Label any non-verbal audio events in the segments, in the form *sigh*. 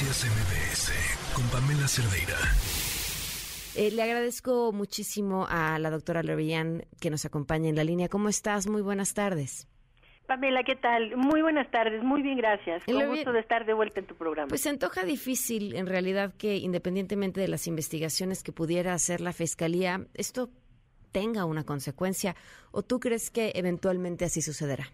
Noticias MBS con Pamela Cerdeira. Eh, le agradezco muchísimo a la doctora Lorellán que nos acompaña en la línea. ¿Cómo estás? Muy buenas tardes. Pamela, ¿qué tal? Muy buenas tardes, muy bien, gracias. Con gusto de estar de vuelta en tu programa. Pues se antoja difícil, en realidad, que independientemente de las investigaciones que pudiera hacer la Fiscalía, esto tenga una consecuencia. ¿O tú crees que eventualmente así sucederá?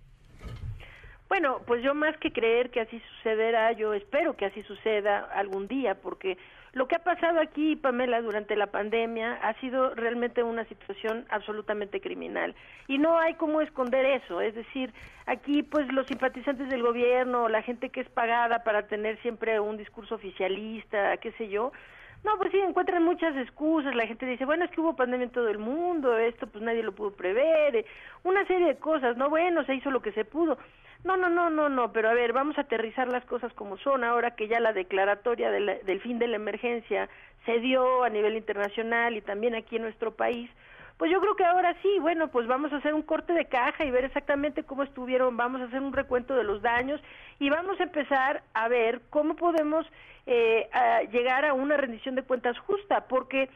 Bueno, pues yo más que creer que así sucederá, yo espero que así suceda algún día, porque lo que ha pasado aquí, Pamela, durante la pandemia ha sido realmente una situación absolutamente criminal. Y no hay cómo esconder eso. Es decir, aquí pues los simpatizantes del gobierno, la gente que es pagada para tener siempre un discurso oficialista, qué sé yo, no, pues sí, encuentran muchas excusas. La gente dice, bueno, es que hubo pandemia en todo el mundo, esto pues nadie lo pudo prever, eh, una serie de cosas, no, bueno, se hizo lo que se pudo. No, no, no, no, no, pero a ver, vamos a aterrizar las cosas como son ahora que ya la declaratoria del fin de la emergencia se dio a nivel internacional y también aquí en nuestro país. Pues yo creo que ahora sí, bueno, pues vamos a hacer un corte de caja y ver exactamente cómo estuvieron, vamos a hacer un recuento de los daños y vamos a empezar a ver cómo podemos eh, llegar a una rendición de cuentas justa, porque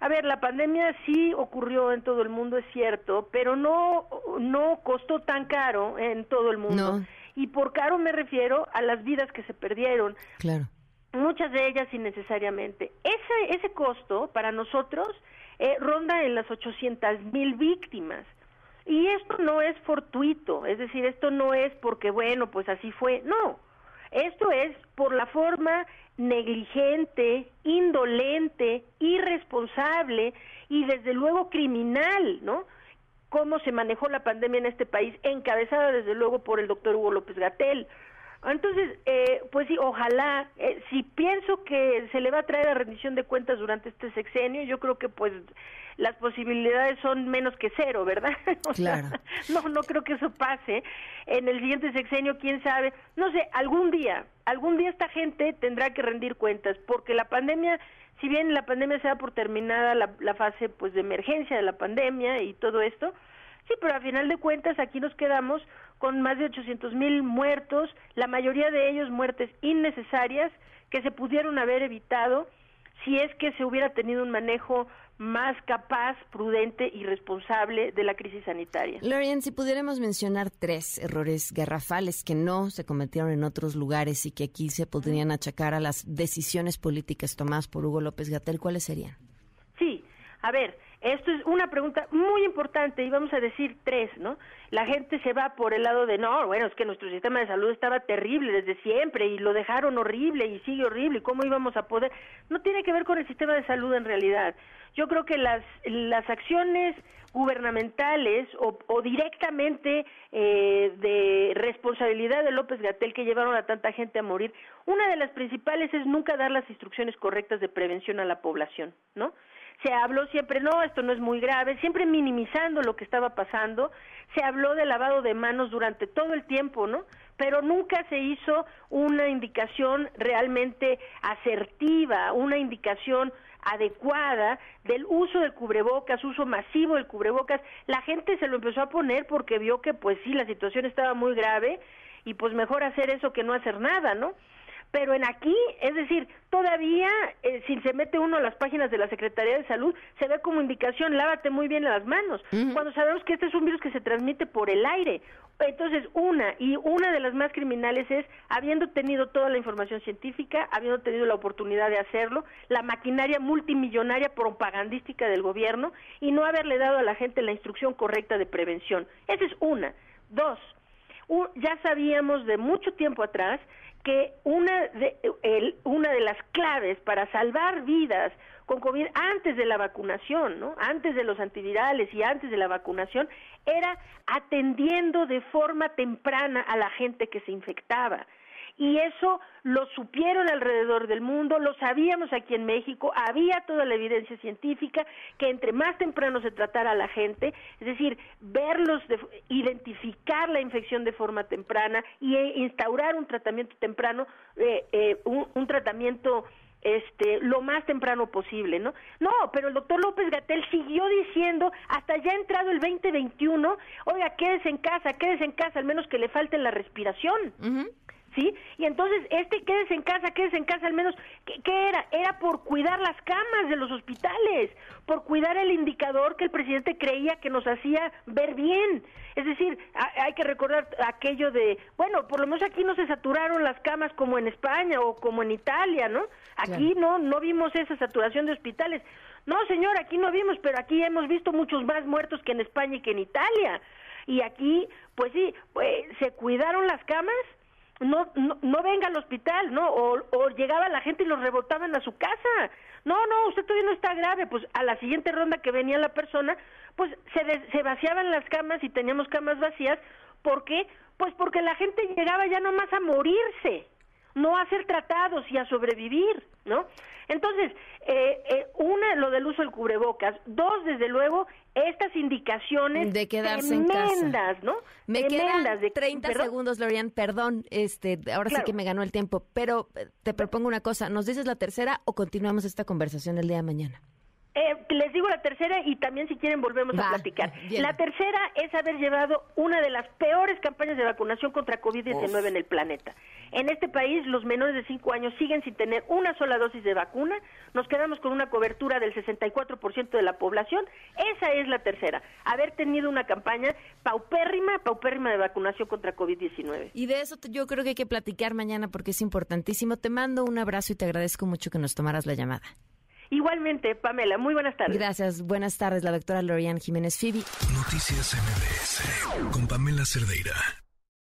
a ver, la pandemia sí ocurrió en todo el mundo, es cierto, pero no, no costó tan caro en todo el mundo. Y por caro me refiero a las vidas que se perdieron. Claro. Muchas de ellas innecesariamente. Ese, ese costo para nosotros eh, ronda en las 800 mil víctimas. Y esto no es fortuito, es decir, esto no es porque, bueno, pues así fue, no. Esto es por la forma negligente, indolente, irresponsable y desde luego criminal, ¿no? Cómo se manejó la pandemia en este país, encabezada desde luego por el doctor Hugo López Gatel. Entonces, eh, pues sí, ojalá, eh, si pienso que se le va a traer a rendición de cuentas durante este sexenio, yo creo que pues las posibilidades son menos que cero, ¿verdad? *laughs* claro. no, no creo que eso pase. En el siguiente sexenio, quién sabe. No sé, algún día, algún día esta gente tendrá que rendir cuentas, porque la pandemia, si bien la pandemia se da por terminada la, la fase pues de emergencia de la pandemia y todo esto, sí, pero a final de cuentas aquí nos quedamos con más de 800 mil muertos, la mayoría de ellos muertes innecesarias que se pudieron haber evitado si es que se hubiera tenido un manejo más capaz, prudente y responsable de la crisis sanitaria. Lorian, si pudiéramos mencionar tres errores garrafales que no se cometieron en otros lugares y que aquí se podrían achacar a las decisiones políticas tomadas por Hugo López Gatel, ¿cuáles serían? Sí, a ver, esto es una pregunta muy importante y vamos a decir tres, ¿no? La gente se va por el lado de, no, bueno, es que nuestro sistema de salud estaba terrible desde siempre y lo dejaron horrible y sigue horrible y cómo íbamos a poder. No tiene que ver con el sistema de salud en realidad. Yo creo que las, las acciones gubernamentales o, directamente eh, de responsabilidad de López Gatel que llevaron a tanta gente a morir, una de las principales es nunca dar las instrucciones correctas de prevención a la población, ¿no? Se habló siempre, no, esto no es muy grave, siempre minimizando lo que estaba pasando, se habló de lavado de manos durante todo el tiempo, ¿no? Pero nunca se hizo una indicación realmente asertiva, una indicación adecuada del uso del cubrebocas, uso masivo del cubrebocas. La gente se lo empezó a poner porque vio que pues sí, la situación estaba muy grave y pues mejor hacer eso que no hacer nada, ¿no? Pero en aquí, es decir, todavía eh, si se mete uno a las páginas de la Secretaría de Salud, se ve como indicación, lávate muy bien las manos, cuando sabemos que este es un virus que se transmite por el aire. Entonces, una, y una de las más criminales es, habiendo tenido toda la información científica, habiendo tenido la oportunidad de hacerlo, la maquinaria multimillonaria propagandística del gobierno y no haberle dado a la gente la instrucción correcta de prevención. Esa es una. Dos, ya sabíamos de mucho tiempo atrás que una de, una de las claves para salvar vidas con COVID antes de la vacunación, ¿no? Antes de los antivirales y antes de la vacunación, era atendiendo de forma temprana a la gente que se infectaba y eso lo supieron alrededor del mundo, lo sabíamos aquí en México, había toda la evidencia científica que entre más temprano se tratara a la gente, es decir, verlos, identificar la infección de forma temprana y e instaurar un tratamiento temprano, eh, eh, un, tratamiento este lo más temprano posible, ¿no? No, pero el doctor López Gatel siguió diciendo hasta ya entrado el 2021, oiga, quédese en casa, quédese en casa, al menos que le falte la respiración ¿sí? Y entonces, este quédese en casa, quédese en casa al menos, ¿qué, era? Era por cuidar las camas de los hospitales, por cuidar el indicador que el presidente creía que nos hacía ver bien. Es decir, hay que recordar aquello de, bueno, por lo menos aquí no se saturaron las camas como en España o como en Italia, ¿no? Aquí no, no vimos esa saturación de hospitales. No, señor, aquí no vimos, pero aquí hemos visto muchos más muertos que en España y que en Italia. Y aquí, pues sí, pues, se cuidaron las camas, no, no, no venga al hospital, ¿no? O, llegaba la gente y los rebotaban a su casa. No, no, usted todavía no está grave. Pues a la siguiente ronda que venía la persona, pues se, se vaciaban las camas y teníamos camas vacías. ¿Por qué? Pues porque la gente llegaba ya nomás a morirse no a ser tratados y a sobrevivir, ¿no? Entonces, eh, eh, una, lo del uso del cubrebocas. Dos, desde luego, estas indicaciones de quedarse tremendas, ¿no? Me quedan 30 segundos, Lorian, perdón, este, ahora sí que me ganó el tiempo, pero eh, te propongo una cosa, ¿nos dices la tercera o continuamos esta conversación el día de mañana? Eh, les digo la tercera y también si quieren volvemos a platicar. La tercera es haber llevado una de las peores campañas de vacunación contra COVID-19 en el planeta. En este país los menores de 5 años siguen sin tener una sola dosis de vacuna, nos quedamos con una cobertura del 64% de la población. Esa es la tercera, haber tenido una campaña paupérrima, paupérrima de vacunación contra COVID-19. Y de eso yo creo que hay que platicar mañana porque es importantísimo. Te mando un abrazo y te agradezco mucho que nos tomaras la llamada. Igualmente, Pamela, muy buenas tardes. Gracias, buenas tardes, la doctora Lorian Jiménez Fibi. Noticias MBS con Pamela Cerdeira.